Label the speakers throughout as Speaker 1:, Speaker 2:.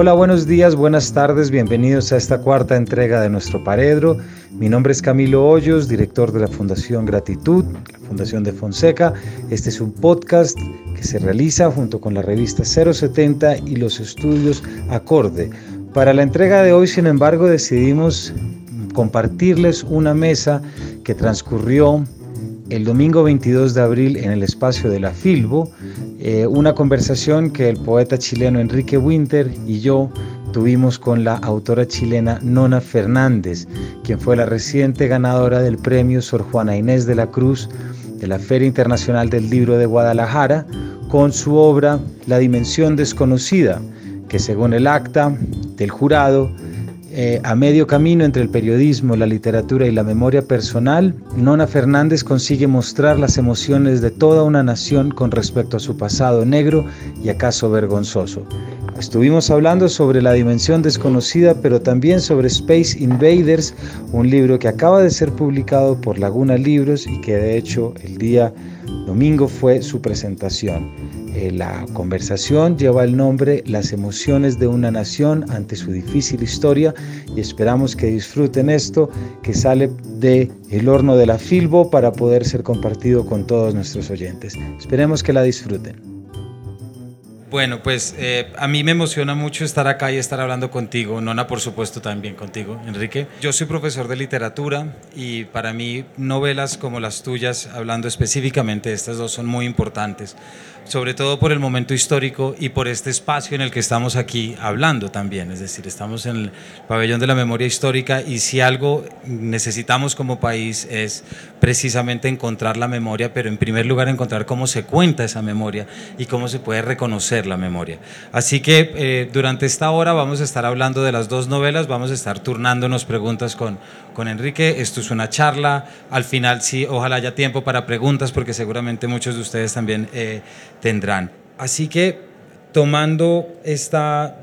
Speaker 1: Hola, buenos días, buenas tardes, bienvenidos a esta cuarta entrega de nuestro Paredro. Mi nombre es Camilo Hoyos, director de la Fundación Gratitud, Fundación de Fonseca. Este es un podcast que se realiza junto con la revista 070 y los estudios Acorde. Para la entrega de hoy, sin embargo, decidimos compartirles una mesa que transcurrió el domingo 22 de abril en el espacio de la Filbo, eh, una conversación que el poeta chileno Enrique Winter y yo tuvimos con la autora chilena Nona Fernández, quien fue la reciente ganadora del premio Sor Juana Inés de la Cruz de la Feria Internacional del Libro de Guadalajara, con su obra La Dimensión Desconocida, que según el acta del jurado eh, a medio camino entre el periodismo, la literatura y la memoria personal, Nona Fernández consigue mostrar las emociones de toda una nación con respecto a su pasado negro y acaso vergonzoso. Estuvimos hablando sobre la dimensión desconocida, pero también sobre Space Invaders, un libro que acaba de ser publicado por Laguna Libros y que de hecho el día domingo fue su presentación. Eh, la conversación lleva el nombre Las emociones de una nación ante su difícil historia y esperamos que disfruten esto que sale de el horno de la Filbo para poder ser compartido con todos nuestros oyentes. Esperemos que la disfruten.
Speaker 2: Bueno, pues eh, a mí me emociona mucho estar acá y estar hablando contigo, Nona por supuesto también contigo, Enrique. Yo soy profesor de literatura y para mí novelas como las tuyas, hablando específicamente de estas dos, son muy importantes sobre todo por el momento histórico y por este espacio en el que estamos aquí hablando también. Es decir, estamos en el pabellón de la memoria histórica y si algo necesitamos como país es precisamente encontrar la memoria, pero en primer lugar encontrar cómo se cuenta esa memoria y cómo se puede reconocer la memoria. Así que eh, durante esta hora vamos a estar hablando de las dos novelas, vamos a estar turnándonos preguntas con, con Enrique. Esto es una charla, al final sí, ojalá haya tiempo para preguntas porque seguramente muchos de ustedes también... Eh, tendrán. Así que tomando esta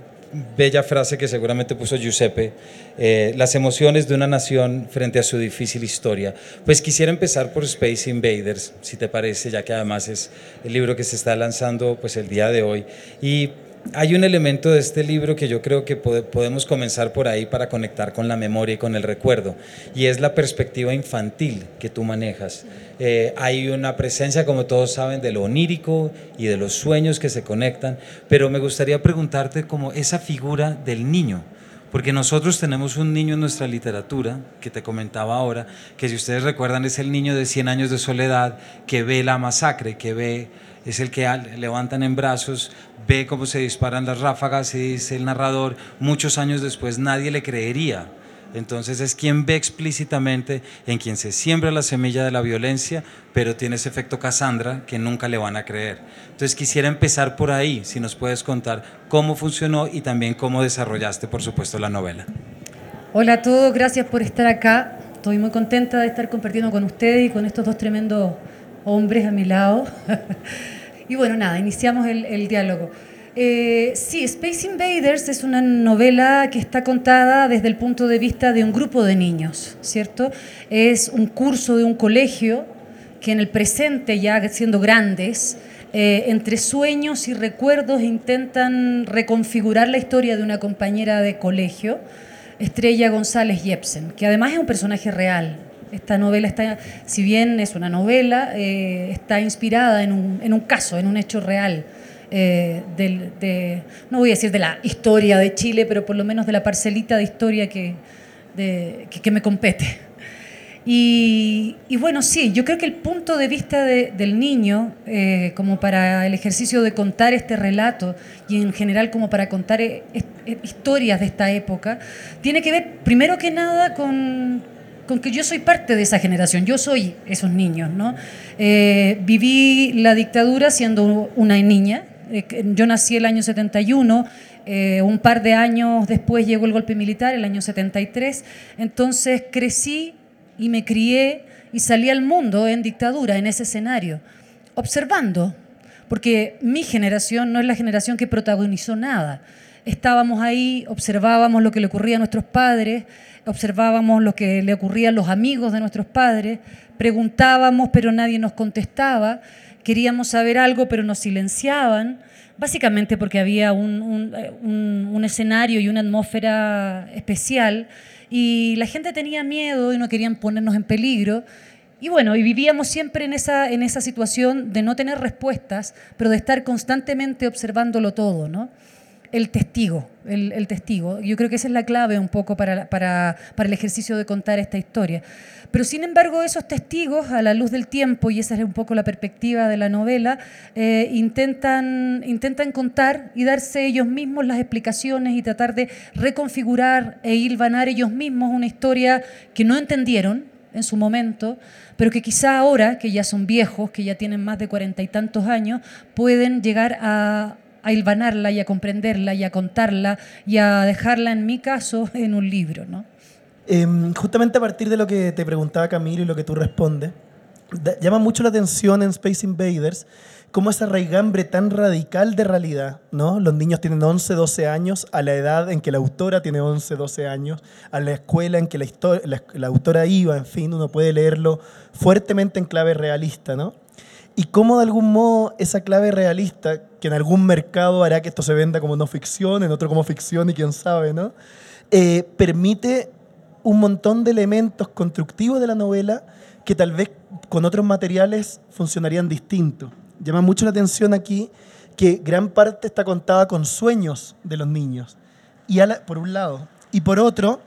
Speaker 2: bella frase que seguramente puso Giuseppe, eh, las emociones de una nación frente a su difícil historia. Pues quisiera empezar por Space Invaders, si te parece, ya que además es el libro que se está lanzando pues el día de hoy. Y hay un elemento de este libro que yo creo que podemos comenzar por ahí para conectar con la memoria y con el recuerdo, y es la perspectiva infantil que tú manejas. Eh, hay una presencia, como todos saben, de lo onírico y de los sueños que se conectan, pero me gustaría preguntarte como esa figura del niño, porque nosotros tenemos un niño en nuestra literatura, que te comentaba ahora, que si ustedes recuerdan es el niño de 100 años de soledad, que ve la masacre, que ve es el que levantan en brazos, ve cómo se disparan las ráfagas y dice el narrador, muchos años después nadie le creería. Entonces es quien ve explícitamente en quien se siembra la semilla de la violencia, pero tiene ese efecto Cassandra que nunca le van a creer. Entonces quisiera empezar por ahí, si nos puedes contar cómo funcionó y también cómo desarrollaste, por supuesto, la novela.
Speaker 3: Hola a todos, gracias por estar acá. Estoy muy contenta de estar compartiendo con ustedes y con estos dos tremendos hombres a mi lado. y bueno, nada, iniciamos el, diálogo. Eh, sí, Space Invaders es una novela que está contada desde el punto de vista de un grupo de niños, ¿cierto? Es un curso de un colegio que en el presente, ya siendo grandes, eh, entre sueños y recuerdos intentan reconfigurar la historia de una compañera de colegio, Estrella González Jepsen, que además es un personaje real, esta novela está, si bien es una novela, eh, está inspirada en un, en un, caso, en un hecho real. Eh, de, no voy a decir de la historia de Chile, pero por lo menos de la parcelita de historia que, que, me compete. Y, bueno, sí, yo creo que el punto de vista del niño, eh, como para el ejercicio de contar este relato y en general como para contar historias de esta época, tiene que ver primero que nada con, con que yo soy parte de esa generación, yo soy esos niños, ¿no? Eh, viví la dictadura siendo una niña, eh, yo nací el año 71, eh, un par de años después llegó el golpe militar, el año 73, entonces crecí y me crié y salí al mundo en dictadura, en ese escenario, observando, porque mi generación no es la generación que protagonizó nada. Estábamos ahí, observábamos lo que le ocurría a nuestros padres, observábamos lo que le ocurría a los amigos de nuestros padres, preguntábamos pero nadie nos contestaba, queríamos saber algo pero nos silenciaban, básicamente porque había un, un, escenario y una atmósfera especial y la gente tenía miedo y no querían ponernos en peligro. Y bueno, y vivíamos siempre en esa, en esa situación de no tener respuestas, pero de estar constantemente observándolo todo, ¿no? El testigo, el, testigo. Yo creo que esa es la clave un poco para, para, para, el ejercicio de contar esta historia. Pero sin embargo, esos testigos, a la luz del tiempo, y esa es un poco la perspectiva de la novela, eh, intentan, intentan contar y darse ellos mismos las explicaciones y tratar de reconfigurar e hilvanar ellos mismos una historia que no entendieron en su momento, pero que quizá ahora, que ya son viejos, que ya tienen más de cuarenta y tantos años, pueden llegar a, a hilvanarla y a comprenderla y a contarla y a dejarla, en mi caso, en un libro. ¿no?
Speaker 4: Em, justamente a partir de lo que te preguntaba Camilo y lo que tú respondes, llama mucho la atención en Space Invaders cómo esa raigambre tan radical de realidad, ¿no? Los niños tienen 11, 12 años a la edad en que la autora tiene 11, 12 años, a la escuela en que la, la, la autora iba, en fin, uno puede leerlo fuertemente en clave realista, ¿no? Y cómo de algún modo esa clave realista, que en algún mercado hará que esto se venda como no ficción, en otro como ficción y quién sabe, ¿no? Eh, permite un montón de elementos constructivos de la novela que tal vez con otros materiales funcionarían distintos. Llama mucho la atención aquí que gran parte está contada con sueños de los niños, y por un lado. Y por otro,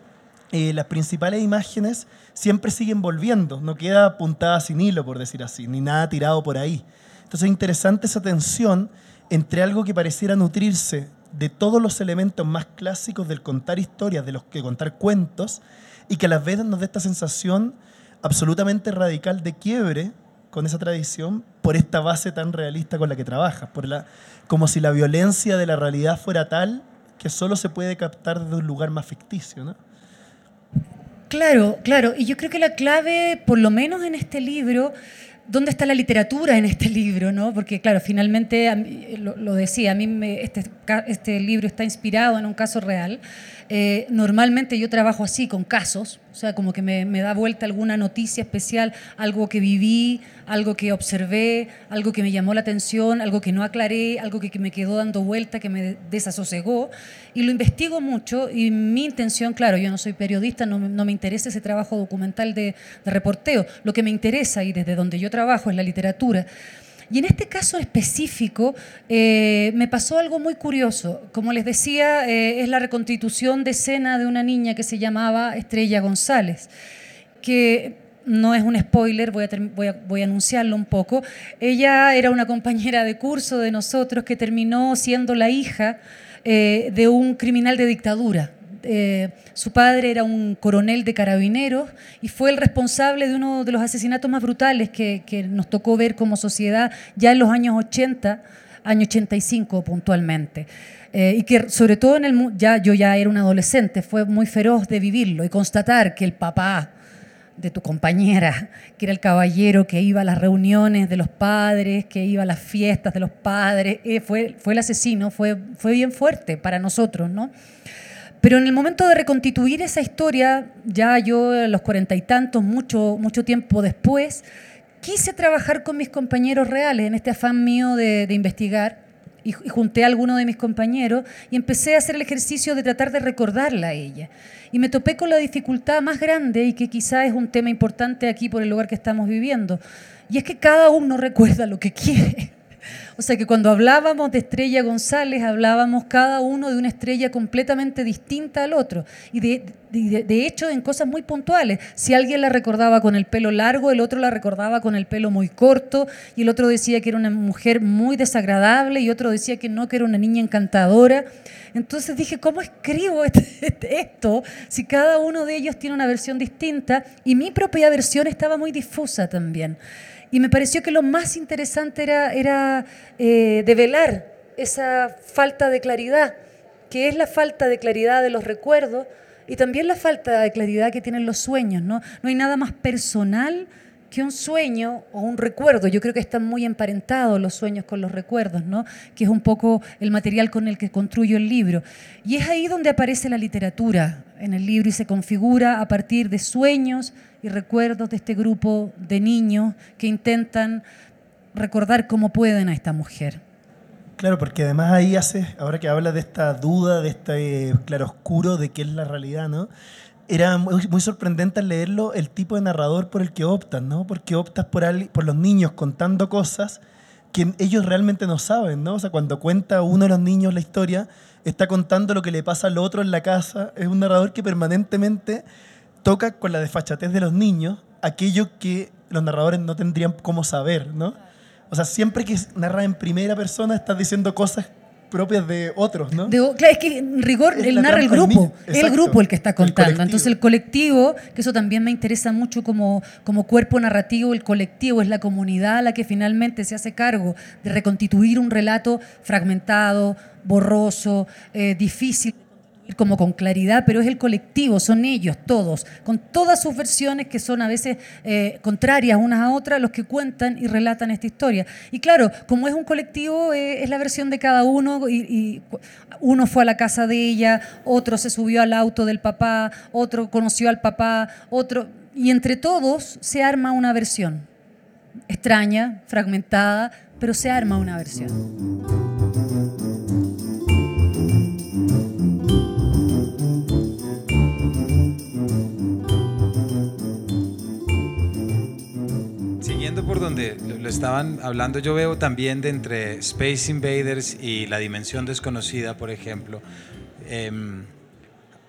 Speaker 4: eh, las principales imágenes siempre siguen volviendo, no queda apuntada sin hilo, por decir así, ni nada tirado por ahí. Entonces es interesante esa tensión entre algo que pareciera nutrirse de todos los elementos más clásicos del contar historias, de los que contar cuentos, y que a las veces nos da esta sensación absolutamente radical de quiebre con esa tradición por esta base tan realista con la que trabajas, como si la violencia de la realidad fuera tal que solo se puede captar desde un lugar más ficticio. ¿no?
Speaker 3: Claro, claro. Y yo creo que la clave, por lo menos en este libro, ¿dónde está la literatura en este libro? ¿no? Porque, claro, finalmente, lo, decía, a mí este, este libro está inspirado en un caso real. Eh, normalmente yo trabajo así, con casos, o sea, como que me, da vuelta alguna noticia especial, algo que viví, algo que observé, algo que me llamó la atención, algo que no aclaré, algo que, me quedó dando vuelta, que me desasosegó, y lo investigo mucho, y mi intención, claro, yo no soy periodista, no, me interesa ese trabajo documental de, de reporteo, lo que me interesa y desde donde yo trabajo es la literatura. Y en este caso específico eh, me pasó algo muy curioso. Como les decía, eh, es la reconstitución de escena de una niña que se llamaba Estrella González, que no es un spoiler, voy a, voy, a, anunciarlo un poco. Ella era una compañera de curso de nosotros que terminó siendo la hija eh, de un criminal de dictadura. Eh, su padre era un coronel de carabineros y fue el responsable de uno de los asesinatos más brutales que, nos tocó ver como sociedad ya en los años 80, año 85 puntualmente. Eh, y que sobre todo en el ya yo ya era un adolescente, fue muy feroz de vivirlo y constatar que el papá de tu compañera, que era el caballero que iba a las reuniones de los padres, que iba a las fiestas de los padres, eh, fue, fue el asesino, fue, fue bien fuerte para nosotros, ¿no? Pero en el momento de reconstituir esa historia, ya yo los cuarenta y tantos, mucho, mucho tiempo después, quise trabajar con mis compañeros reales en este afán mío de, investigar y, junté a alguno de mis compañeros y empecé a hacer el ejercicio de tratar de recordarla a ella. Y me topé con la dificultad más grande y que quizá es un tema importante aquí por el lugar que estamos viviendo. Y es que cada uno recuerda lo que quiere. O sea que cuando hablábamos de Estrella González, hablábamos cada uno de una estrella completamente distinta al otro. Y de, de, hecho, en cosas muy puntuales. Si alguien la recordaba con el pelo largo, el otro la recordaba con el pelo muy corto, y el otro decía que era una mujer muy desagradable, y otro decía que no, que era una niña encantadora. Entonces dije, ¿cómo escribo este, esto si cada uno de ellos tiene una versión distinta? Y mi propia versión estaba muy difusa también. Y me pareció que lo más interesante era, era eh, develar esa falta de claridad, que es la falta de claridad de los recuerdos y también la falta de claridad que tienen los sueños. No, no hay nada más personal que un sueño o un recuerdo. Yo creo que están muy emparentados los sueños con los recuerdos, ¿no? que es un poco el material con el que construyo el libro. Y es ahí donde aparece la literatura en el libro y se configura a partir de sueños y recuerdos de este grupo de niños que intentan recordar cómo pueden a esta mujer.
Speaker 4: Claro, porque además ahí hace, ahora que habla de esta duda, de este claroscuro de qué es la realidad, ¿no? Era muy, sorprendente al leerlo el tipo de narrador por el que optas, ¿no? Porque optas por, al- por los niños contando cosas que ellos realmente no saben, ¿no? O sea, cuando cuenta uno de los niños la historia, está contando lo que le pasa al otro en la casa. Es un narrador que permanentemente toca con la desfachatez de los niños aquello que los narradores no tendrían cómo saber, ¿no? O sea, siempre que narra en primera persona estás diciendo cosas propias de otros, ¿no?
Speaker 3: De- claro, es que en rigor
Speaker 4: Es
Speaker 3: él narra el grupo, es el grupo el que está contando. Entonces el colectivo, que eso también me interesa mucho como, como cuerpo narrativo, el colectivo es la comunidad la que finalmente se hace cargo de reconstituir un relato fragmentado, borroso, eh, difícil como con claridad, pero es el colectivo, son ellos todos, con todas sus versiones que son a veces eh, contrarias unas a otras, los que cuentan y relatan esta historia. Y claro, como es un colectivo, eh, es la versión de cada uno y, uno fue a la casa de ella, otro se subió al auto del papá, otro conoció al papá, otro... Y entre todos se arma una versión. Extraña, fragmentada, pero se arma una versión.
Speaker 2: Lo lo estaban hablando, yo veo también de entre Space Invaders y la Dimensión Desconocida, por ejemplo, em,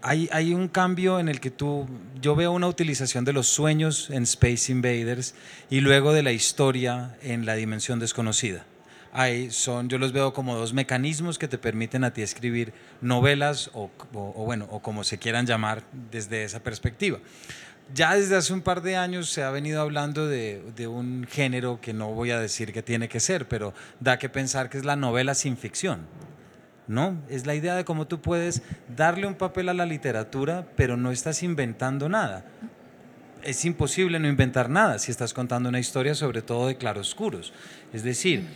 Speaker 2: hay, hay un cambio en el que tú, yo veo una utilización de los sueños en Space Invaders y luego de la historia en la Dimensión Desconocida. Hay, son, yo los veo como dos mecanismos que te permiten a ti escribir novelas o, o- o bueno, o como se quieran llamar desde esa perspectiva. Ya desde hace un par de años se ha venido hablando de, un género que no voy a decir que tiene que ser, pero da que pensar que es la novela sin ficción. ¿no? Es la idea de cómo tú puedes darle un papel a la literatura, pero no estás inventando nada. Es imposible no inventar nada si estás contando una historia, sobre todo de claroscuros. Es decir,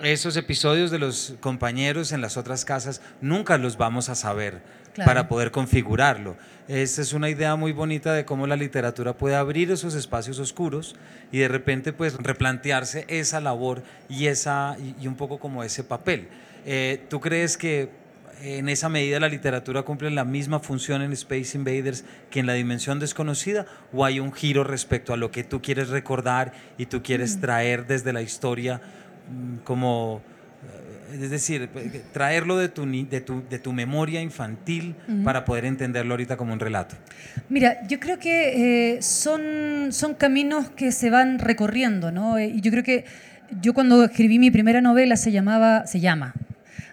Speaker 2: esos episodios de los compañeros en las otras casas nunca los vamos a saber
Speaker 3: Claro.
Speaker 2: para poder configurarlo. Esta es una idea muy bonita de cómo la literatura puede abrir esos espacios oscuros y de repente pues replantearse esa labor y, esa, y, un poco como ese papel. Eh, ¿Tú crees que en esa medida la literatura cumple la misma función en Space Invaders que en la dimensión desconocida o hay un giro respecto a lo que tú quieres recordar y tú quieres traer desde la historia mm, como es decir, traerlo de tu, de tu, de tu memoria infantil para poder entenderlo ahorita como un relato.
Speaker 3: Mira, yo creo que eh, son, son caminos que se van recorriendo, ¿no? Eh, Y yo creo que yo cuando escribí mi primera novela se llamaba, se llama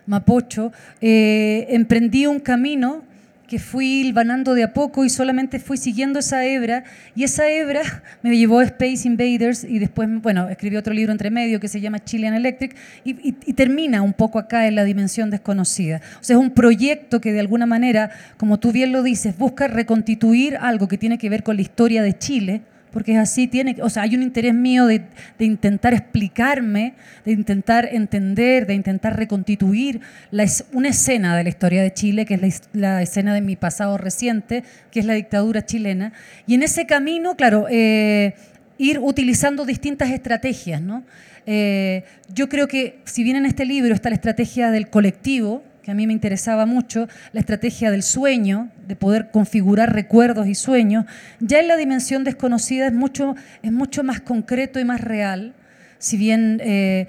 Speaker 3: Mapocho, eh, emprendí un camino que fui hilvanando de a poco y solamente fui siguiendo esa hebra y esa hebra me llevó a Space Invaders y después, bueno, escribí otro libro entre medio que se llama Chilean Electric y, y- y termina un poco acá en la dimensión desconocida. O sea, es un proyecto que de alguna manera, como tú bien lo dices, busca reconstituir algo que tiene que ver con la historia de Chile, porque es así, tiene, o sea, hay un interés mío de, de intentar explicarme, de intentar entender, de intentar reconstituir la es- una escena de la historia de Chile, que es la, la escena de mi pasado reciente, que es la dictadura chilena. Y en ese camino, claro, eh, ir utilizando distintas estrategias, ¿no? Eh, yo creo que si bien en este libro está la estrategia del colectivo, que a mí me interesaba mucho, la estrategia del sueño, de poder configurar recuerdos y sueños, ya en la dimensión desconocida es mucho, es mucho más concreto y más real, si bien... eh,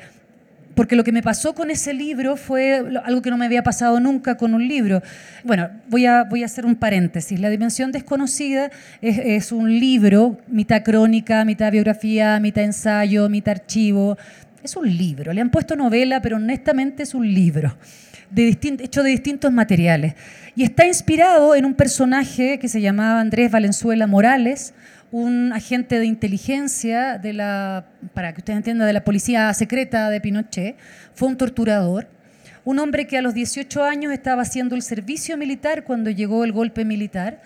Speaker 3: porque lo que me pasó con ese libro fue algo que no me había pasado nunca con un libro. Bueno, voy a, voy a hacer un paréntesis. La Dimensión Desconocida es, es un libro, mitad crónica, mitad biografía, mitad ensayo, mitad archivo. Es un libro. Le han puesto novela, pero honestamente es un libro. Hecho de distintos materiales. Y está inspirado en un personaje que se llamaba Andrés Valenzuela Morales, un agente de inteligencia de la, para que ustedes entiendan, de la policía secreta de Pinochet, fue un torturador, un hombre que a los 18 años estaba haciendo el servicio militar cuando llegó el golpe militar,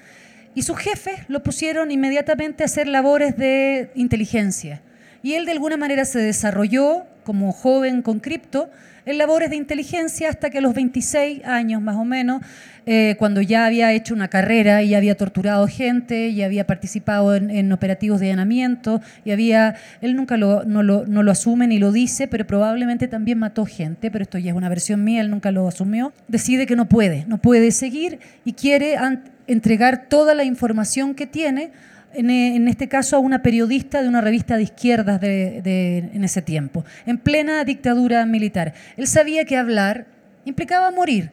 Speaker 3: y sus jefes lo pusieron inmediatamente a hacer labores de inteligencia. Y él de alguna manera se desarrolló como joven con cripto en labores de inteligencia hasta que a los 26 años más o menos, eh, cuando ya había hecho una carrera y había torturado gente y había participado en, operativos de allanamiento y había, él nunca lo, no, lo, asume ni lo dice, pero probablemente también mató gente, pero esto ya es una versión mía, él nunca lo asumió, decide que no puede, no puede seguir y quiere entregar toda la información que tiene eh, en, este caso a una periodista de una revista de izquierdas de, en ese tiempo, en plena dictadura militar. Él sabía que hablar implicaba morir,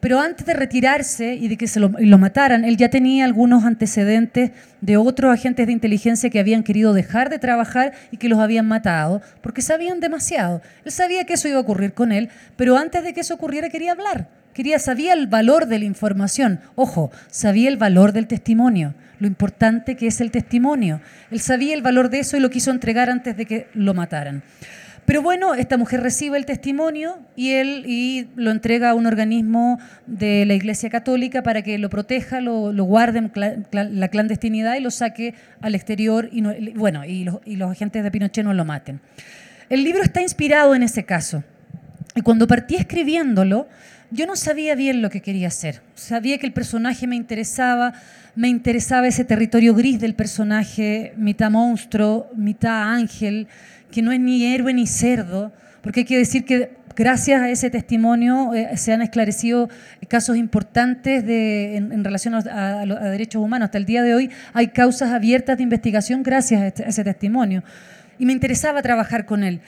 Speaker 3: pero antes de retirarse y de que se lo, lo, mataran, él ya tenía algunos antecedentes de otros agentes de inteligencia que habían querido dejar de trabajar y que los habían matado, porque sabían demasiado. Él sabía que eso iba a ocurrir con él, pero antes de que eso ocurriera quería hablar, quería, sabía el valor de la información, ojo, sabía el valor del testimonio lo importante que es el testimonio. Él sabía el valor de eso y lo quiso entregar antes de que lo mataran. Pero bueno, esta mujer recibe el testimonio y él y lo entrega a un organismo de la Iglesia Católica para que lo proteja, lo, guarde en la clandestinidad y lo saque al exterior y, bueno, y los, y los agentes de Pinochet no lo maten. El libro está inspirado en ese caso. Y cuando partí escribiéndolo, yo no sabía bien lo que quería hacer. Sabía que el personaje me interesaba, me interesaba ese territorio gris del personaje, mitad monstruo, mitad ángel, que no es ni héroe ni cerdo, porque hay que decir que gracias a ese testimonio eh, se han esclarecido casos importantes en, relación a, derechos humanos. Hasta el día de hoy hay causas abiertas de investigación gracias a, este, a ese testimonio. Y me interesaba trabajar con él.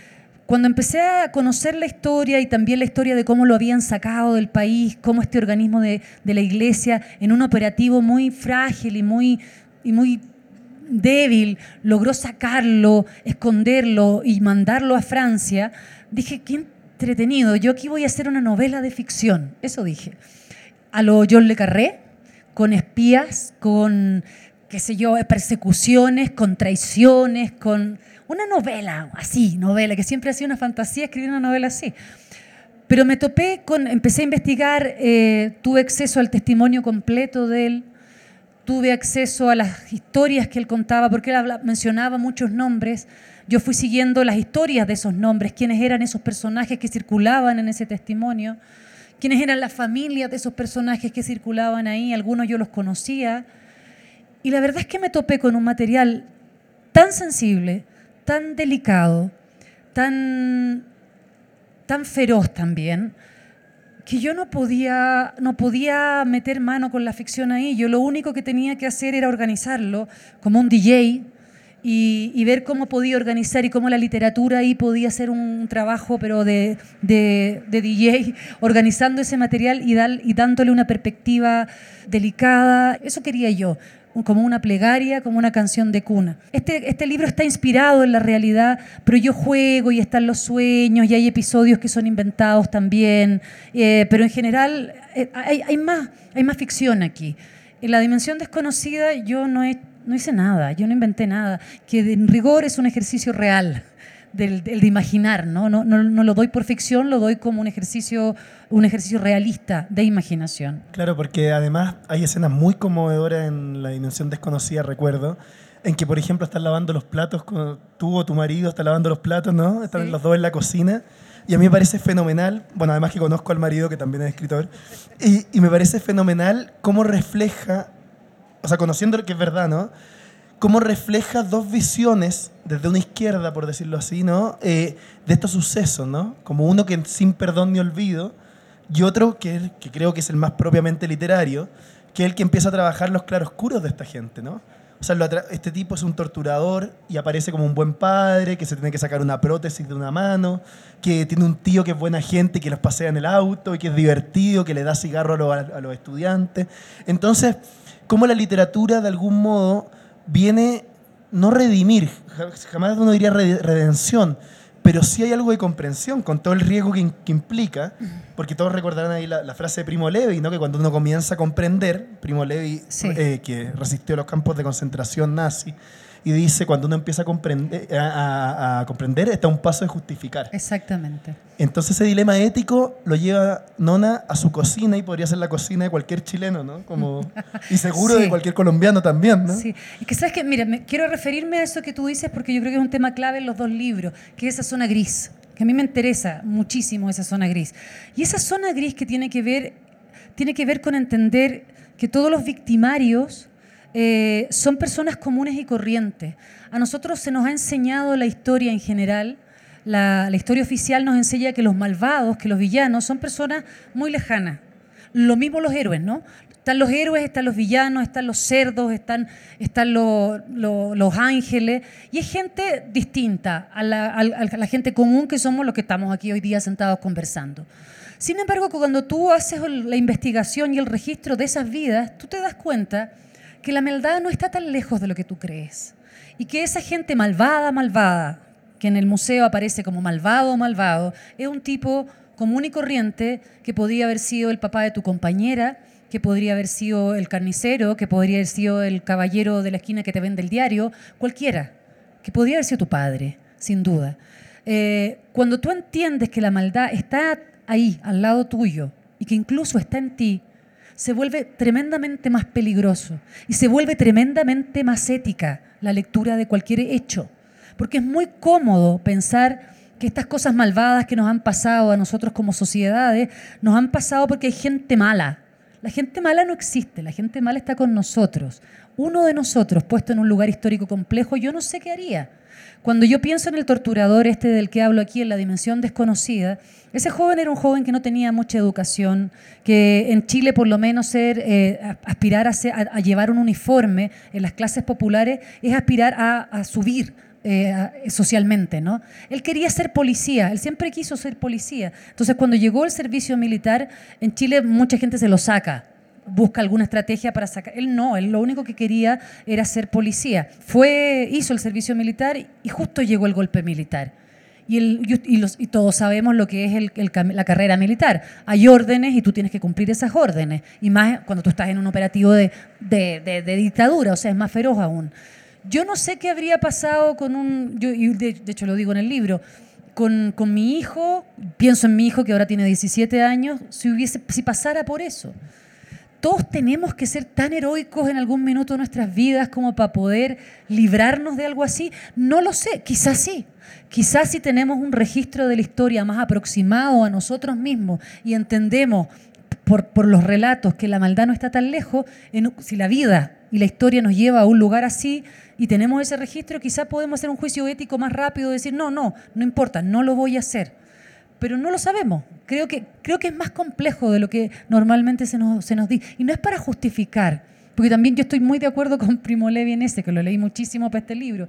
Speaker 3: Cuando empecé a conocer la historia y también la historia de cómo lo habían sacado del país, cómo este organismo de, la iglesia, en un operativo muy frágil y muy, y muy débil, logró sacarlo, esconderlo y mandarlo a Francia, dije, qué entretenido, yo aquí voy a hacer una novela de ficción, eso dije. A lo John Le Carré, con espías, con, qué sé yo, persecuciones, con traiciones, con una novela, así, novela, que siempre ha sido una fantasía escribir una novela así. Pero me topé con, empecé a investigar, eh, tuve acceso al testimonio completo de él, tuve acceso a las historias que él contaba, porque él mencionaba muchos nombres. Yo fui siguiendo las historias de esos nombres, quiénes eran esos personajes que circulaban en ese testimonio, quiénes eran las familias de esos personajes que circulaban ahí, algunos yo los conocía. Y la verdad es que me topé con un material tan sensible, tan delicado, tan, tan feroz también, que yo no podía, no podía meter mano con la ficción ahí. Yo lo único que tenía que hacer era organizarlo como un DJ y, ver cómo podía organizar y cómo la literatura ahí podía hacer un trabajo, pero de, de, DJ, organizando ese material y dándole una perspectiva delicada. Eso quería yo como una plegaria, como una canción de cuna. Este, este libro está inspirado en la realidad, pero yo juego y están los sueños y hay episodios que son inventados también, eh, pero en general eh, hay, hay, más, hay más ficción aquí. En la dimensión desconocida yo no, no hice nada, yo no inventé nada, que en rigor es un ejercicio real del, de imaginar, ¿no? No, ¿no? no, lo doy por ficción, lo doy como un ejercicio, un ejercicio realista de imaginación.
Speaker 4: Claro, porque además hay escenas muy conmovedoras en la dimensión desconocida, recuerdo, en que, por ejemplo, estás lavando los platos, con, tú o tu marido están lavando los platos, ¿no? Están los dos en la cocina. Y a mí me parece fenomenal, bueno, además que conozco al marido, que también es escritor, y, y me parece fenomenal cómo refleja, o sea, conociendo que es verdad, ¿no? Cómo refleja dos visiones desde una izquierda, por decirlo así, ¿no? Eh, de estos sucesos, ¿no? Como uno que sin perdón ni olvido y otro que, que creo que es el más propiamente literario, que es el que empieza a trabajar los claroscuros de esta gente, ¿no? O sea, este tipo es un torturador y aparece como un buen padre, que se tiene que sacar una prótesis de una mano, que tiene un tío que es buena gente, que los pasea en el auto y que es divertido, que le da cigarro a, a los estudiantes. Entonces, cómo la literatura de algún modo viene no redimir, jamás uno diría redención, pero sí hay algo de comprensión con todo el riesgo que, implica, porque todos recordarán ahí la, frase de Primo Levi, ¿no? que cuando uno comienza a comprender, Primo Levi, eh, que resistió a los campos de concentración nazi, y dice, cuando uno empieza a comprender, a, comprender, está un paso de justificar.
Speaker 3: Exactamente.
Speaker 4: Entonces ese dilema ético lo lleva Nona a su cocina y podría ser la cocina de cualquier chileno, ¿no? Como, y seguro de cualquier colombiano también, ¿no?
Speaker 3: Sí. Y que sabes que, mira, quiero referirme a eso que tú dices porque yo creo que es un tema clave en los dos libros, que es esa zona gris que a mí me interesa muchísimo esa zona gris. Y esa zona gris que tiene que ver, tiene que ver con entender que todos los victimarios eh, son personas comunes y corrientes. A nosotros se nos ha enseñado la historia en general, la, la historia oficial nos enseña que los malvados, que los villanos son personas muy lejanas. Lo mismo los héroes, ¿no? Están los héroes, están los villanos, están los cerdos, están, están los, los, ángeles. Y es gente distinta a la, a la, gente común que somos los que estamos aquí hoy día sentados conversando. Sin embargo, cuando tú haces la investigación y el registro de esas vidas, tú te das cuenta que la maldad no está tan lejos de lo que tú crees. Y que esa gente malvada, malvada, que en el museo aparece como malvado malvado, es un tipo común y corriente que podría haber sido el papá de tu compañera, que podría haber sido el carnicero, que podría haber sido el caballero de la esquina que te vende el diario, cualquiera, que podría haber sido tu padre, sin duda. Eh, cuando tú entiendes que la maldad está ahí, al lado tuyo, y que incluso está en ti, se vuelve tremendamente más peligroso y se vuelve tremendamente más ética la lectura de cualquier hecho. Porque es muy cómodo pensar que estas cosas malvadas que nos han pasado a nosotros como sociedades, nos han pasado porque hay gente mala, la gente mala no existe, la gente mala está con nosotros. Uno de nosotros, puesto en un lugar histórico complejo, yo no sé qué haría. Cuando yo pienso en el torturador este del que hablo aquí, en la dimensión desconocida, ese joven era un joven que no tenía mucha educación, que en Chile por lo menos ser, eh, aspirar a, llevar un uniforme en las clases populares es aspirar a subir eh, socialmente, ¿no? Él quería ser policía, él siempre quiso ser policía. Entonces, cuando llegó el servicio militar, en Chile mucha gente se lo saca, busca alguna estrategia para sacar. Él no, él lo único que quería era ser policía. Fue, hizo el servicio militar y justo llegó el golpe militar. Y, y, los, y, todos sabemos lo que es el, la carrera militar. Hay órdenes y tú tienes que cumplir esas órdenes. Y más cuando tú estás en un operativo de, de, de, de dictadura, o sea, es más feroz aún. Yo no sé qué habría pasado con un, yo, de, hecho lo digo en el libro, con, con, mi hijo, pienso en mi hijo que ahora tiene 17 años, si, hubiese, si pasara por eso. Todos tenemos que ser tan heroicos en algún minuto de nuestras vidas como para poder librarnos de algo así. No lo sé, quizás sí. Quizás si tenemos un registro de la historia más aproximado a nosotros mismos y entendemos por, por los relatos que la maldad no está tan lejos, si la vida y la historia nos lleva a un lugar así, y tenemos ese registro, quizá podemos hacer un juicio ético más rápido, decir, no, no, no importa, no lo voy a hacer. Pero no lo sabemos. Creo que, creo que es más complejo de lo que normalmente se nos, se nos dice. Y no es para justificar, porque también yo estoy muy de acuerdo con Primo Levi en ese, que lo leí muchísimo para este libro,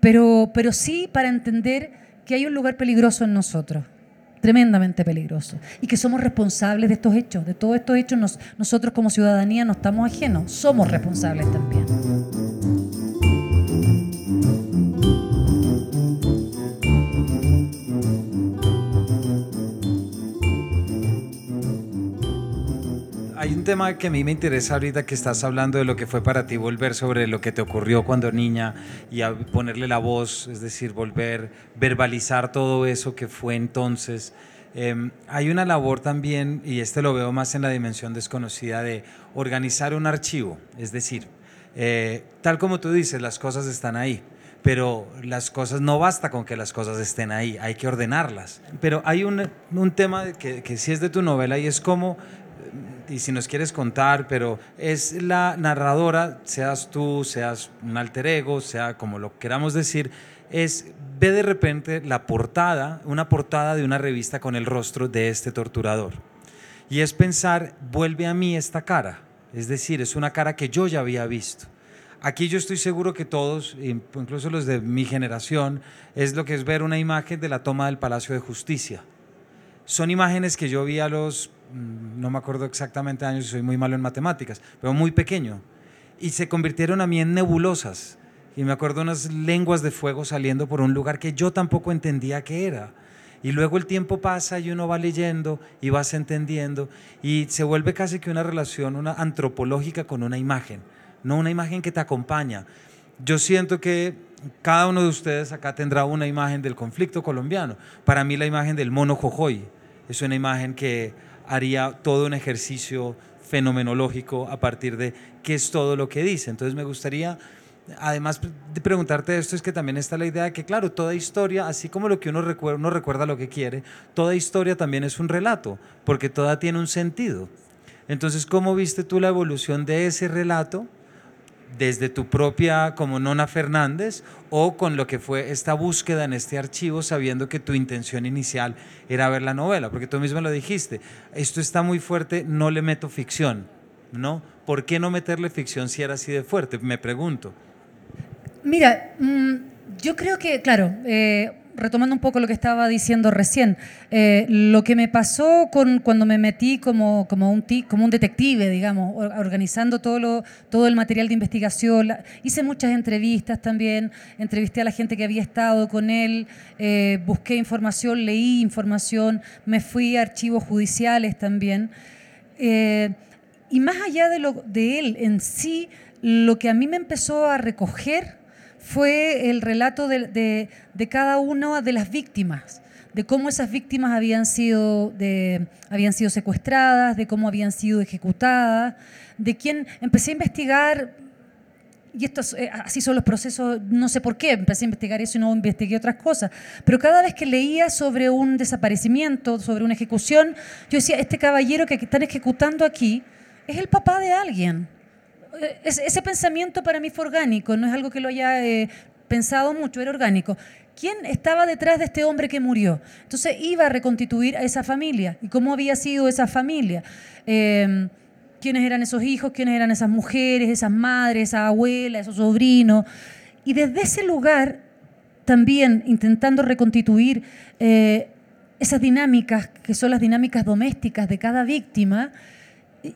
Speaker 3: pero, pero sí para entender que hay un lugar peligroso en nosotros tremendamente peligroso y que somos responsables de estos hechos, de todos estos hechos nosotros como ciudadanía no estamos ajenos, somos responsables también.
Speaker 2: Hay un tema que a mí me interesa ahorita que estás hablando de lo que fue para ti volver sobre lo que te ocurrió cuando niña y ponerle la voz, es decir, volver, verbalizar todo eso que fue entonces. Em, hay una labor también, y este lo veo más en la dimensión desconocida, de organizar un archivo, es decir, eh, tal como tú dices, las cosas están ahí pero las cosas no basta con que las cosas estén ahí, hay que ordenarlas. Pero hay un, un tema que, que sí es de tu novela y es como y si nos quieres contar, pero es la narradora, seas tú, seas un alter ego, sea como lo queramos decir, es ve de repente la portada, una portada de una revista con el rostro de este torturador. Y es pensar, vuelve a mí esta cara, es decir, es una cara que yo ya había visto. Aquí yo estoy seguro que todos, incluso los de mi generación, es lo que es ver una imagen de la toma del Palacio de Justicia. Son imágenes que yo vi a los no me acuerdo exactamente años, soy muy malo en matemáticas, pero muy pequeño. Y se convirtieron a mí en nebulosas. Y me acuerdo unas lenguas de fuego saliendo por un lugar que yo tampoco entendía qué era. Y luego el tiempo pasa y uno va leyendo y vas entendiendo y se vuelve casi que una relación una antropológica con una imagen, no una imagen que te acompaña. Yo siento que cada uno de ustedes acá tendrá una imagen del conflicto colombiano. Para mí la imagen del mono Jojoy es una imagen que haría todo un ejercicio fenomenológico a partir de qué es todo lo que dice. Entonces me gustaría además de preguntarte esto es que también está la idea de que, claro, toda historia, así como lo que uno recuerda, recuerda lo que quiere, toda historia también es un relato, porque toda tiene un sentido. Entonces, ¿cómo viste tú la evolución de ese relato desde tu propia, como Nona Fernández, o con lo que fue esta búsqueda en este archivo, sabiendo que tu intención inicial era ver la novela? Porque tú mismo lo dijiste, esto está muy fuerte, no le meto ficción, ¿no? ¿Por qué no meterle ficción si era así de fuerte? Me pregunto.
Speaker 3: Mira, mm, yo creo que, claro, eh, retomando un poco lo que estaba diciendo recién, eh, lo que me pasó con, cuando me metí como, como, un, como un detective, digamos, organizando todo, lo, todo el material de investigación, hice muchas entrevistas también, entrevisté a la gente que había estado con él, eh, busqué información, leí información, me fui a archivos judiciales también. y más allá de, lo, de él en sí, lo que a mí me empezó a recoger fue el relato de, cada una de las víctimas, de cómo esas víctimas habían sido, habían sido secuestradas, de cómo habían sido ejecutadas, de quién empecé a investigar, y esto eh, así son los procesos, no sé por qué, empecé a investigar eso y no investigué otras cosas, pero cada vez que leía sobre un desaparecimiento, sobre una ejecución, yo decía, este caballero que están ejecutando aquí es el papá de alguien ese pensamiento para mí fue orgánico, no es algo que lo haya eh, pensado mucho, era orgánico. ¿Quién estaba detrás de este hombre que murió? Entonces iba a reconstituir a esa familia. ¿Y cómo había sido esa familia? Em, ¿Quiénes eran esos hijos? ¿Quiénes eran esas mujeres, esas madres, esas abuelas, esos sobrinos? Y desde ese lugar, también intentando reconstituir eh, esas dinámicas, que son las dinámicas domésticas de cada víctima,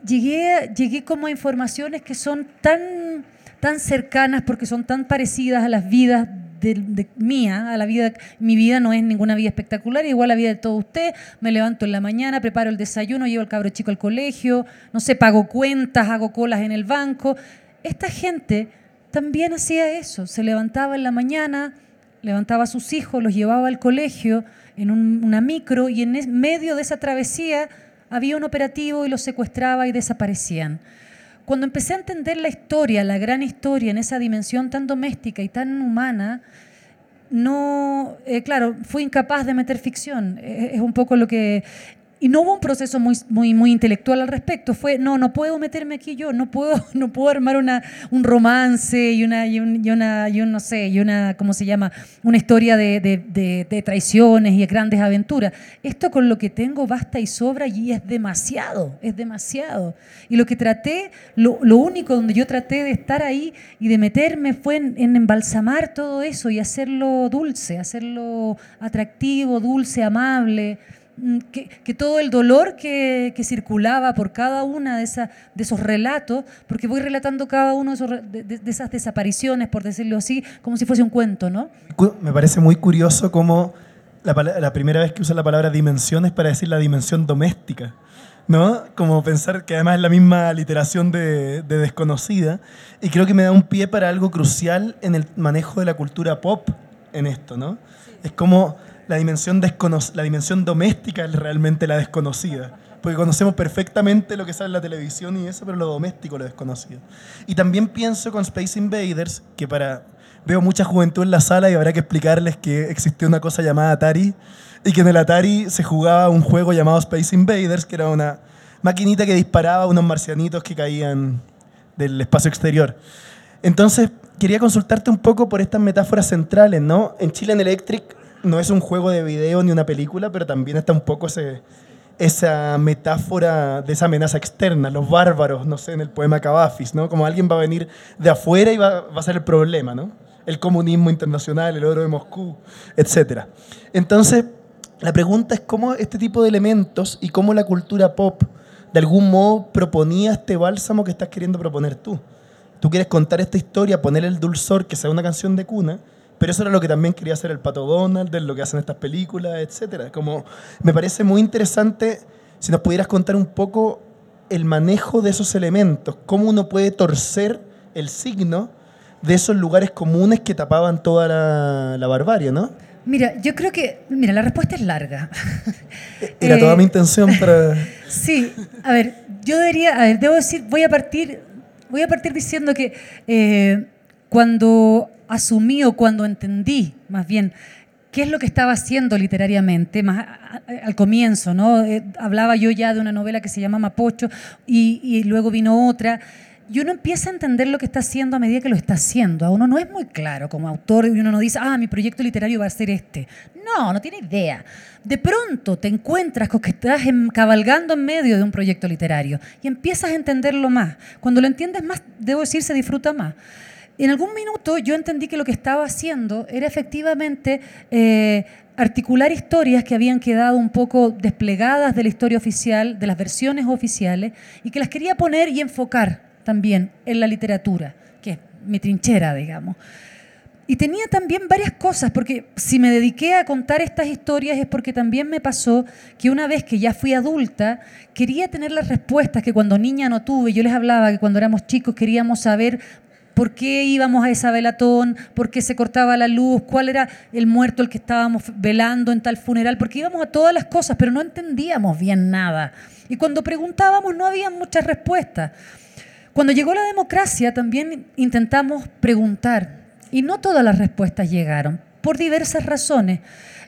Speaker 3: llegué, llegué como a informaciones que son tan, tan cercanas porque son tan parecidas a las vidas de, mía, a la vida, mi vida no es ninguna vida espectacular, igual la vida de todos ustedes, me levanto en la mañana, preparo el desayuno, llevo al cabro chico al colegio, no sé, pago cuentas, hago colas en el banco. Esta gente también hacía eso, se levantaba en la mañana, levantaba a sus hijos, los llevaba al colegio en una micro y en medio de esa travesía había un operativo y los secuestraba y desaparecían. Cuando empecé a entender la historia, la gran historia en esa dimensión tan doméstica y tan humana, no, eh, claro, fui incapaz de meter ficción. Es un poco lo que y no hubo un proceso muy, muy, muy intelectual al respecto. Fue, no, no puedo meterme aquí yo, no puedo, no puedo armar una, un romance y una, y, una, y no sé, una, ¿cómo se llama? Una historia de, de, de, traiciones y de grandes aventuras. Esto con lo que tengo basta y sobra y es demasiado, es demasiado. Y lo que traté, lo, lo único donde yo traté de estar ahí y de meterme fue en embalsamar todo eso y hacerlo dulce, hacerlo atractivo, dulce, amable. Mm, que, todo el dolor que, circulaba por cada una de, de esos relatos, porque voy relatando cada uno de, esas desapariciones, por decirlo así, como si fuese un cuento, ¿no?
Speaker 4: Me parece muy curioso cómo la, primera vez que usa la palabra dimensión es para decir la dimensión doméstica. ¿no? Como pensar que además es la misma literación de, de, desconocida. Y creo que me da un pie para algo crucial en el manejo de la cultura pop en esto, ¿no? Es como la dimensión, la dimensión doméstica es realmente la desconocida. Porque conocemos perfectamente lo que sale en la televisión y eso, pero lo doméstico lo desconocido. Y también pienso con Space Invaders, que para veo mucha juventud en la sala y habrá que explicarles que existió una cosa llamada Atari y que en el Atari se jugaba un juego llamado Space Invaders, que era una maquinita que disparaba a unos marcianitos que caían del espacio exterior. Entonces, quería consultarte un poco por estas metáforas centrales, ¿no? En Chile en Electric no es un juego de video ni una película, pero también está un poco esa metáfora de esa amenaza externa, los bárbaros, no sé, en el poema Cavafis, ¿no? Como alguien va a venir de afuera y va, va a ser el problema, ¿no? El comunismo internacional, el oro de Moscú, etc. Entonces, la pregunta es cómo este tipo de elementos y cómo la cultura pop de algún modo proponía este bálsamo que estás queriendo proponer tú. Tú quieres contar esta historia, poner el dulzor, que sea una canción de cuna, pero eso era lo que también quería hacer el Pato Donald, lo que hacen estas películas, etc. Como, me parece muy interesante si nos pudieras contar un poco el manejo de esos elementos, cómo uno puede torcer el signo de esos lugares comunes que tapaban toda la, la barbarie, ¿no?
Speaker 3: Mira, yo creo que, mira, la respuesta es larga.
Speaker 4: Era toda mi intención para...
Speaker 3: sí, a ver, yo debería, a ver, debo decir, voy a partir, voy a partir diciendo que eh, cuando asumí o cuando entendí, más bien, qué es lo que estaba haciendo literariamente, más al comienzo, ¿no? Eh, hablaba yo ya de una novela que se llama Mapocho y, y luego vino otra y uno empieza a entender lo que está haciendo a medida que lo está haciendo. A uno no es muy claro como autor y uno no dice, ah, mi proyecto literario va a ser este. No, no tiene idea. De pronto te encuentras con que estás cabalgando en medio de un proyecto literario y empiezas a entenderlo más. Cuando lo entiendes más, debo decir, se disfruta más. En algún minuto yo entendí que lo que estaba haciendo era efectivamente eh, articular historias que habían quedado un poco desplegadas de la historia oficial, de las versiones oficiales, y que las quería poner y enfocar también en la literatura, que es mi trinchera, digamos. Y tenía también varias cosas, porque si me dediqué a contar estas historias es porque también me pasó que una vez que ya fui adulta, quería tener las respuestas que cuando niña no tuve. Yo les hablaba que cuando éramos chicos queríamos saber por qué íbamos a esa velatón, por qué se cortaba la luz, cuál era el muerto el que estábamos velando en tal funeral, porque íbamos a todas las cosas, pero no entendíamos bien nada. Y cuando preguntábamos no había muchas respuestas. Cuando llegó la democracia también intentamos preguntar y no todas las respuestas llegaron, por diversas razones.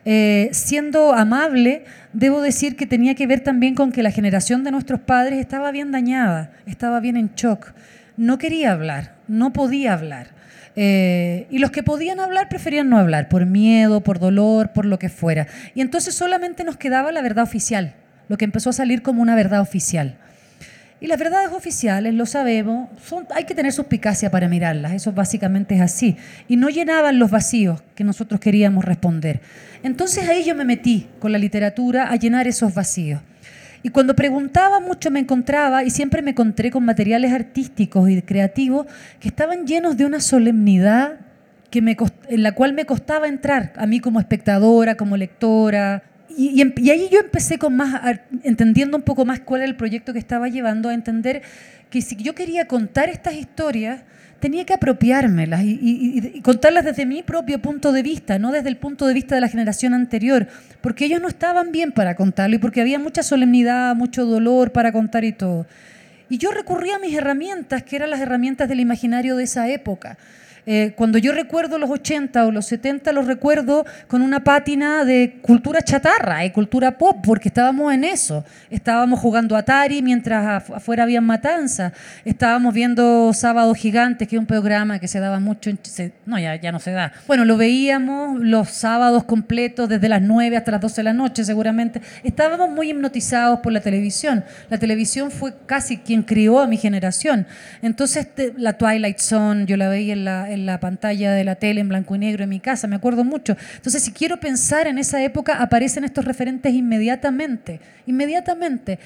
Speaker 3: Eh, siendo amable, debo decir que tenía que ver también con que la generación de nuestros padres estaba bien dañada, estaba bien en shock. No quería hablar, no podía hablar. Eh, y los que podían hablar preferían no hablar, por miedo, por dolor, por lo que fuera. Y entonces solamente nos quedaba la verdad oficial, lo que empezó a salir como una verdad oficial. Y las verdades oficiales, lo sabemos, son, hay que tener suspicacia para mirarlas, eso básicamente es así. Y no llenaban los vacíos que nosotros queríamos responder. Entonces ahí yo me metí con la literatura a llenar esos vacíos. Y cuando preguntaba mucho me encontraba, y siempre me encontré con materiales artísticos y creativos que estaban llenos de una solemnidad que me, en la cual me costaba entrar, a mí como espectadora, como lectora, Em, y, ahí yo empecé con más, entendiendo un poco más cuál era el proyecto que estaba llevando, a entender que si yo quería contar estas historias, tenía que apropiármelas y, contarlas desde mi propio punto de vista, no desde el punto de vista de la generación anterior, porque ellos no estaban bien para contarlo y porque había mucha solemnidad, mucho dolor para contar y todo. Y yo recurría a mis herramientas, que eran las herramientas del imaginario de esa época. Eh, cuando yo recuerdo los 80 o los 70, los recuerdo con una pátina de cultura chatarra y cultura pop, porque estábamos en eso. Estábamos jugando Atari mientras afuera había matanzas. Estábamos viendo Sábado Gigantes, que es un programa que se daba mucho. En, no, ya, ya no se da. Bueno, lo veíamos los sábados completos, desde las 9 hasta las 12 de la noche, seguramente. Estábamos muy hipnotizados por la televisión. La televisión fue casi quien crió a mi generación. Entonces, la Twilight Zone, yo la veía en la en la pantalla de la tele en blanco y negro en mi casa, me acuerdo mucho. Entonces, si quiero pensar en esa época, aparecen estos referentes inmediatamente, inmediatamente.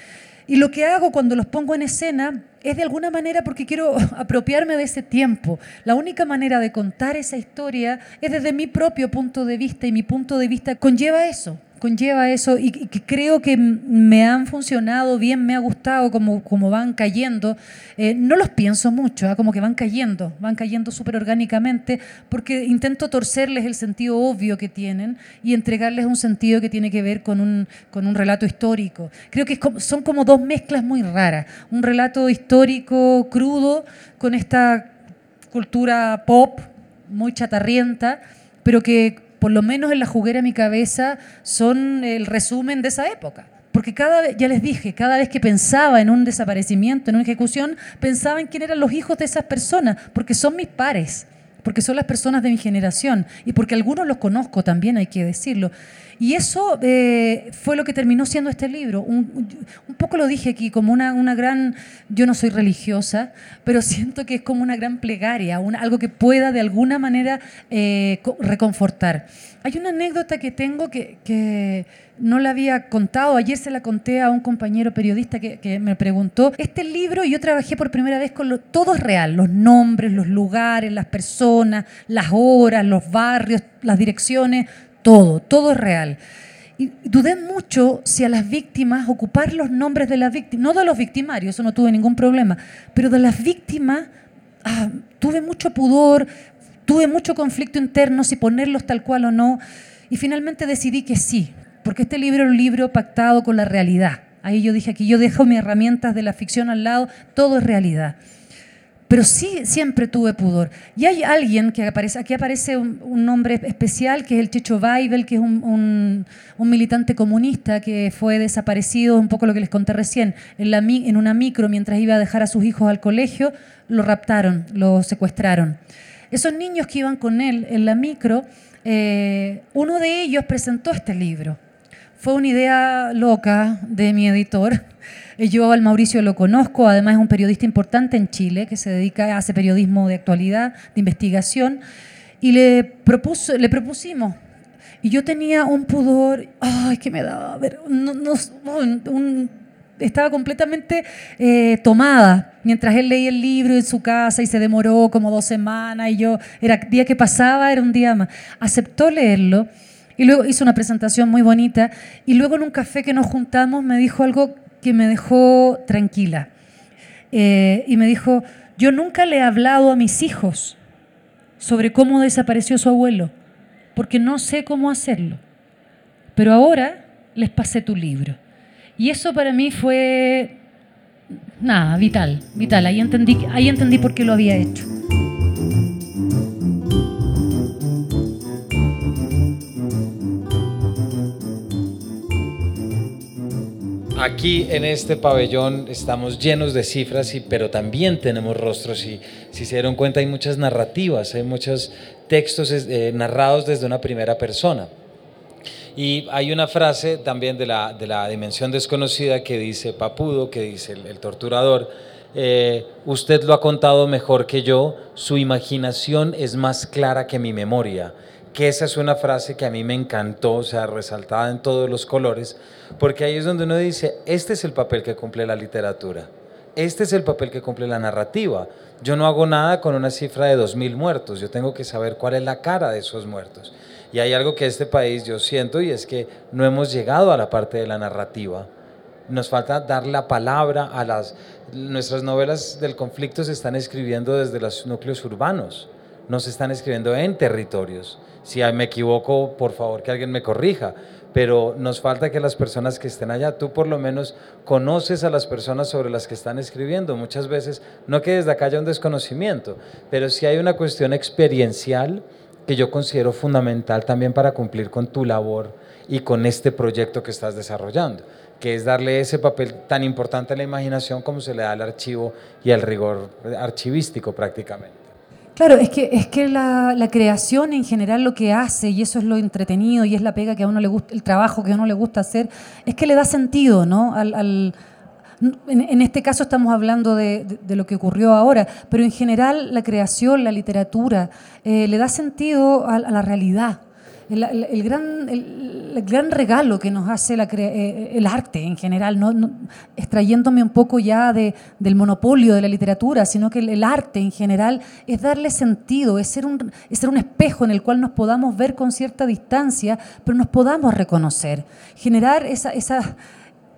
Speaker 3: Y lo que hago cuando los pongo en escena es de alguna manera porque quiero apropiarme de ese tiempo. La única manera de contar esa historia es desde mi propio punto de vista y mi punto de vista conlleva eso, conlleva eso y, creo que me han funcionado bien, me ha gustado como, como van cayendo. Eh, no los pienso mucho, ¿ah? como que van cayendo, van cayendo súper orgánicamente porque intento torcerles el sentido obvio que tienen y entregarles un sentido que tiene que ver con un, con un relato histórico. Creo que son como dos mezclas muy raras. Un relato histórico crudo con esta cultura pop muy chatarrienta, pero que por lo menos en la juguera de mi cabeza, son el resumen de esa época. Porque cada vez, ya les dije, cada vez que pensaba en un desaparecimiento, en una ejecución, pensaba en quién eran los hijos de esas personas, porque son mis pares, porque son las personas de mi generación y porque algunos los conozco también, hay que decirlo. Y eso eh, fue lo que terminó siendo este libro. Un, poco lo dije aquí, como una, una, gran, yo no soy religiosa, pero siento que es como una gran plegaria, algo que pueda de alguna manera eh, reconfortar. Hay una anécdota que tengo que, que, no la había contado, ayer se la conté a un compañero periodista que, que me preguntó, este libro yo trabajé por primera vez con lo, todo es real, los nombres, los lugares, las personas, las horas, los barrios, las direcciones, todo, todo es real. Y dudé mucho si a las víctimas ocupar los nombres de las víctimas, no de los victimarios, eso no tuve ningún problema, pero de las víctimas ah, tuve mucho pudor, tuve mucho conflicto interno si ponerlos tal cual o no, y finalmente decidí que sí, porque este libro es un libro pactado con la realidad. Ahí yo dije aquí, yo dejo mis herramientas de la ficción al lado, todo es realidad. Pero sí siempre tuve pudor. Y hay alguien que aparece, aquí aparece un, nombre especial, que es el Checho Weibel, que es un, militante comunista que fue desaparecido, un poco lo que les conté recién, en, la, en una micro mientras iba a dejar a sus hijos al colegio, lo raptaron, lo secuestraron. Esos niños que iban con él en la micro, eh, uno de ellos presentó este libro. Fue una idea loca de mi editor yo al Mauricio lo conozco, además es un periodista importante en Chile que se dedica, hace periodismo de actualidad, de investigación, y le, propuso, le propusimos. Y yo tenía un pudor, ay, que me daba, ver, estaba completamente eh, tomada mientras él leía el libro en su casa y se demoró como dos semanas y yo, era día que pasaba, era un día más. Aceptó leerlo y luego hizo una presentación muy bonita y luego en un café que nos juntamos me dijo algo que me dejó tranquila. Eh, y me dijo, yo nunca le he hablado a mis hijos sobre cómo desapareció su abuelo, porque no sé cómo hacerlo. Pero ahora les pasé tu libro. Y eso para mí fue, nada, vital, vital. Ahí entendí, ahí entendí por qué lo había hecho.
Speaker 2: Aquí en este pabellón estamos llenos de cifras, y, pero también tenemos rostros y si se dieron cuenta hay muchas narrativas, hay muchos textos eh, narrados desde una primera persona. Y hay una frase también de la, de la dimensión desconocida que dice Papudo, que dice el, torturador, eh, usted lo ha contado mejor que yo, su imaginación es más clara que mi memoria que esa es una frase que a mí me encantó, o sea, resaltada en todos los colores, porque ahí es donde uno dice, este es el papel que cumple la literatura, este es el papel que cumple la narrativa. Yo no hago nada con una cifra de 2.000 muertos, yo tengo que saber cuál es la cara de esos muertos. Y hay algo que este país yo siento y es que no hemos llegado a la parte de la narrativa. Nos falta dar la palabra a las... Nuestras novelas del conflicto se están escribiendo desde los núcleos urbanos, no se están escribiendo en territorios. Si me equivoco, por favor que alguien me corrija, pero nos falta que las personas que estén allá, tú por lo menos conoces a las personas sobre las que están escribiendo. Muchas veces, no que desde acá haya un desconocimiento, pero sí hay una cuestión experiencial que yo considero fundamental también para cumplir con tu labor y con este proyecto que estás desarrollando, que es darle ese papel tan importante a la imaginación como se le da al archivo y al rigor archivístico prácticamente.
Speaker 3: Claro, es que, es que la, creación en general lo que hace, y eso es lo entretenido y es la pega que a uno le gusta, el trabajo que a uno le gusta hacer, es que le da sentido, ¿no? Al, en, este caso estamos hablando de, lo que ocurrió ahora, pero en general la creación, la literatura, eh, le da sentido a la realidad el, gran, el, gran regalo que nos hace eh, el arte en general, no, extrayéndome un poco ya de, del monopolio de la literatura, sino que el, arte en general es darle sentido, es ser, un, es ser un espejo en el cual nos podamos ver con cierta distancia, pero nos podamos reconocer, generar esa, esa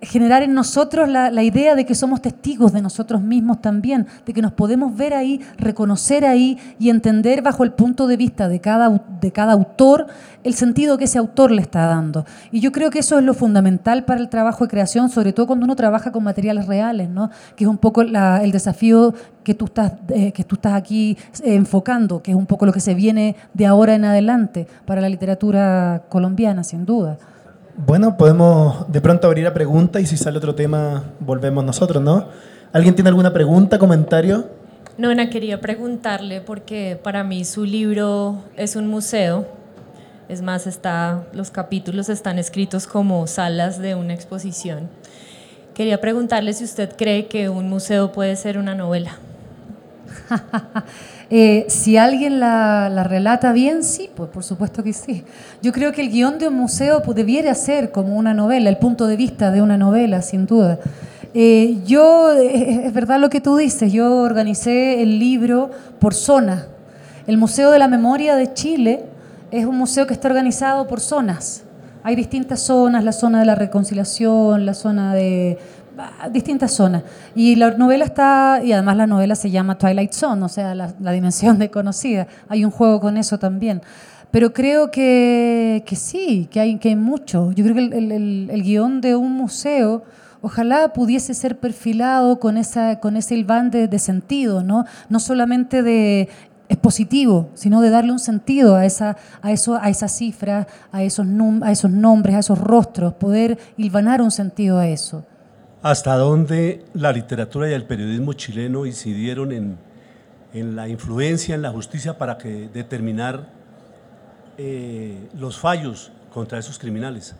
Speaker 3: generar en nosotros la, idea de que somos testigos de nosotros mismos también, de que nos podemos ver ahí, reconocer ahí y entender bajo el punto de vista de cada, de cada autor el sentido que ese autor le está dando. Y yo creo que eso es lo fundamental para el trabajo de creación, sobre todo cuando uno trabaja con materiales reales, ¿no? que es un poco el desafío que tú, estás, eh, que tú estás aquí eh, enfocando, que es un poco lo que se viene de ahora en adelante para la literatura colombiana, sin duda.
Speaker 4: Bueno, podemos de pronto abrir a preguntas y si sale otro tema volvemos nosotros, ¿no? ¿Alguien tiene alguna pregunta, comentario?
Speaker 5: Nona, quería preguntarle porque para mí su libro es un museo. Es más, está, los capítulos están escritos como salas de una exposición. Quería preguntarle si usted cree que un museo puede ser una novela.
Speaker 3: Eh, si alguien la, relata bien, sí, pues por supuesto que sí. Yo creo que el guion de un museo pues, debiera ser como una novela, el punto de vista de una novela, sin duda. Eh, yo, es verdad lo que tú dices, yo organicé el libro por zona. El Museo de la Memoria de Chile es un museo que está organizado por zonas. Hay distintas zonas, la zona de la reconciliación, la zona de distintas zonas. Y la novela está, y además la novela se llama Twilight Zone, o sea, la, dimensión desconocida. Hay un juego con eso también. Pero creo que, que sí, que hay, que hay mucho. Yo creo que el, el, guion de un museo ojalá pudiese ser perfilado con, esa, con ese hilván de, sentido, ¿no? no solamente de expositivo, sino de darle un sentido a esa, a eso, a esas cifras, a esos, a esos nombres, a esos rostros, poder hilvanar un sentido a eso.
Speaker 6: ¿Hasta dónde la literatura y el periodismo chileno incidieron en, en la influencia en la justicia para que determinar eh, los fallos contra esos criminales?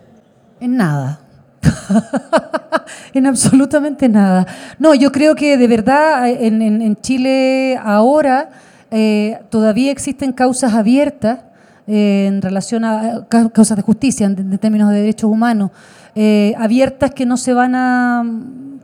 Speaker 3: En nada. en absolutamente nada. No, yo creo que de verdad en, en, Chile ahora eh, todavía existen causas abiertas eh, en relación a causas de justicia en, términos de derechos humanos, abiertas que no se van a,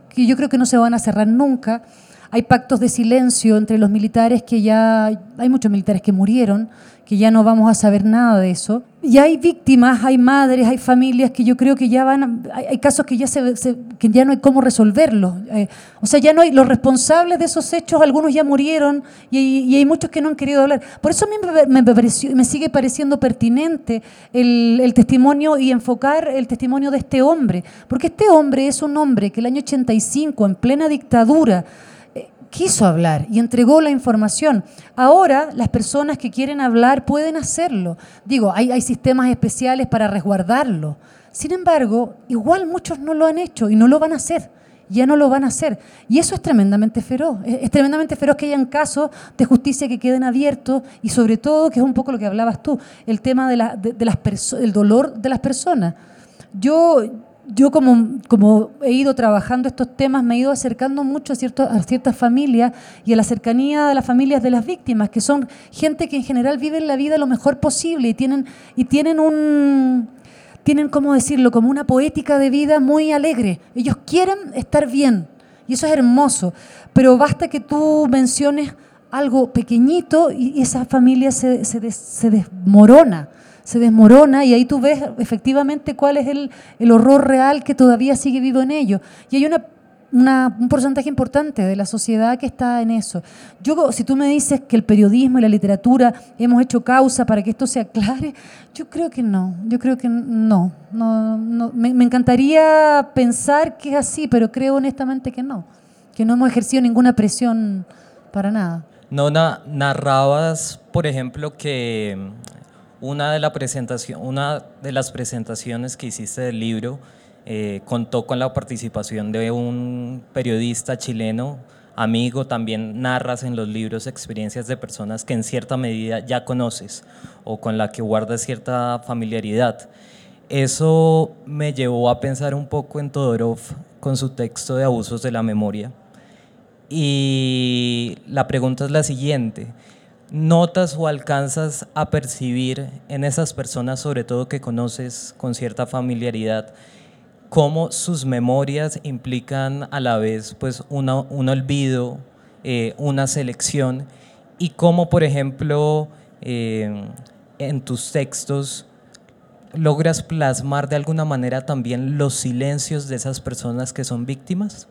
Speaker 3: que yo creo que no se van a cerrar nunca. Hay pactos de silencio entre los militares que ya, hay muchos militares que murieron, que ya no vamos a saber nada de eso. Y hay víctimas, hay madres, hay familias que yo creo que ya van, hay, casos que ya, se, que ya no hay cómo resolverlos. Eh, o sea, ya no hay, los responsables de esos hechos, algunos ya murieron y, hay muchos que no han querido hablar. Por eso a mí me, me, me sigue pareciendo pertinente el, el, testimonio y enfocar el testimonio de este hombre, porque este hombre es un hombre que el año 85, en plena dictadura, quiso hablar y entregó la información. Ahora las personas que quieren hablar pueden hacerlo. Digo, hay, sistemas especiales para resguardarlo. Sin embargo, igual muchos no lo han hecho y no lo van a hacer. Ya no lo van a hacer. Y eso es tremendamente feroz. Es, tremendamente feroz que hayan casos de justicia que queden abiertos y sobre todo, que es un poco lo que hablabas tú, el tema de, la, de, las el dolor de las personas. Yo, yo como, como he ido trabajando estos temas, me he ido acercando mucho a, a ciertas familias y a la cercanía de las familias de las víctimas, que son gente que en general viven la vida lo mejor posible y tienen, y tienen un, tienen, ¿cómo decirlo?, como una poética de vida muy alegre. Ellos quieren estar bien y eso es hermoso, pero basta que tú menciones algo pequeñito y esa familia se, se, se desmorona se desmorona y ahí tú ves efectivamente cuál es el, el horror real que todavía sigue vivo en ellos. Y hay una un porcentaje importante de la sociedad que está en eso. Yo, si tú me dices que el periodismo y la literatura hemos hecho causa para que esto se aclare, yo creo que no, yo creo que no. no, no me, me, encantaría pensar que es así, pero creo honestamente que no, que no hemos ejercido ninguna presión para nada.
Speaker 7: No narrabas, por ejemplo, que una de, las presentaciones que hiciste del libro eh, contó con la participación de un periodista chileno, amigo, también narras en los libros experiencias de personas que en cierta medida ya conoces o con la que guardas cierta familiaridad. Eso me llevó a pensar un poco en Todorov con su texto de abusos de la memoria. Y la pregunta es la siguiente notas o alcanzas a percibir en esas personas, sobre todo que conoces con cierta familiaridad, cómo sus memorias implican a la vez pues, un olvido, eh, una selección, y cómo, por ejemplo, eh, en tus textos logras plasmar de alguna manera también los silencios de esas personas que son víctimas?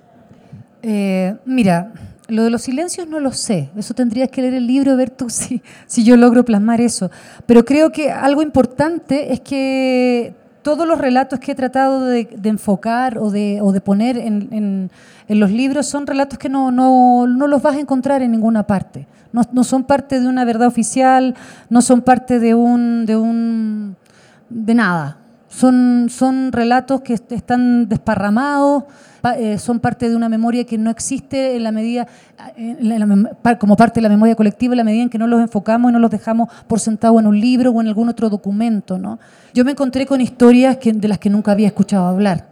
Speaker 3: Eh, mira, lo de los silencios no lo sé. Eso tendrías que leer el libro ver tú si, si yo logro plasmar eso. Pero creo que algo importante es que todos los relatos que he tratado de, enfocar o de, o de poner en, en, en, los libros son relatos que no, no, no, los vas a encontrar en ninguna parte. No, no, son parte de una verdad oficial, no son parte de un, de un de nada. Son, son relatos que están desparramados, eh, son parte de una memoria que no existe en la medida, como parte de la memoria colectiva, en la medida en que no los enfocamos y no los dejamos por sentado en un libro o en algún otro documento. ¿no? Yo me encontré con historias de las que nunca había escuchado hablar.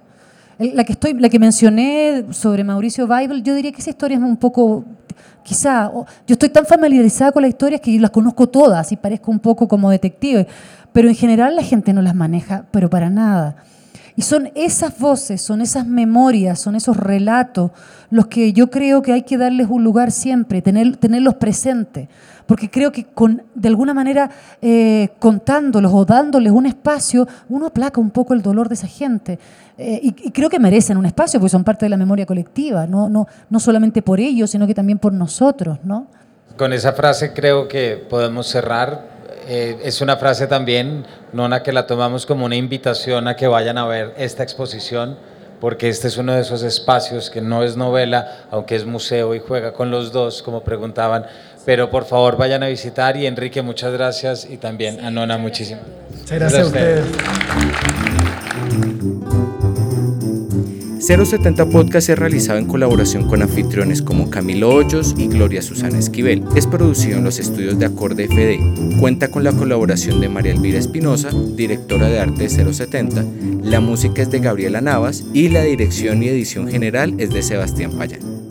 Speaker 3: La que, estoy, la que mencioné sobre Mauricio Bible, yo diría que esa historia es un poco, quizá, yo estoy tan familiarizada con las historias que las conozco todas y parezco un poco como detective, pero en general la gente no las maneja, pero para nada. Y son esas voces, son esas memorias, son esos relatos los que yo creo que hay que darles un lugar siempre, tener, tenerlos presentes, porque creo que con, de alguna manera eh, contándolos o dándoles un espacio, uno aplaca un poco el dolor de esa gente. Eh, y, creo que merecen un espacio porque son parte de la memoria colectiva, no, no, no solamente por ellos, sino que también por nosotros. ¿no?
Speaker 2: Con esa frase creo que podemos cerrar eh, es una frase también, Nona, que la tomamos como una invitación a que vayan a ver esta exposición, porque este es uno de esos espacios que no es novela, aunque es museo y juega con los dos, como preguntaban, pero por favor vayan a visitar. Y Enrique, muchas gracias. Y también a Nona, muchísimas
Speaker 4: Muchas gracias a ustedes.
Speaker 8: 070 Podcast es realizado en colaboración con anfitriones como Camilo Hoyos y Gloria Susana Esquivel. Es producido en los estudios de Acorde FD. Cuenta con la colaboración de María Elvira Espinosa, directora de arte de 070. La música es de Gabriela Navas y la dirección y edición general es de Sebastián Payán.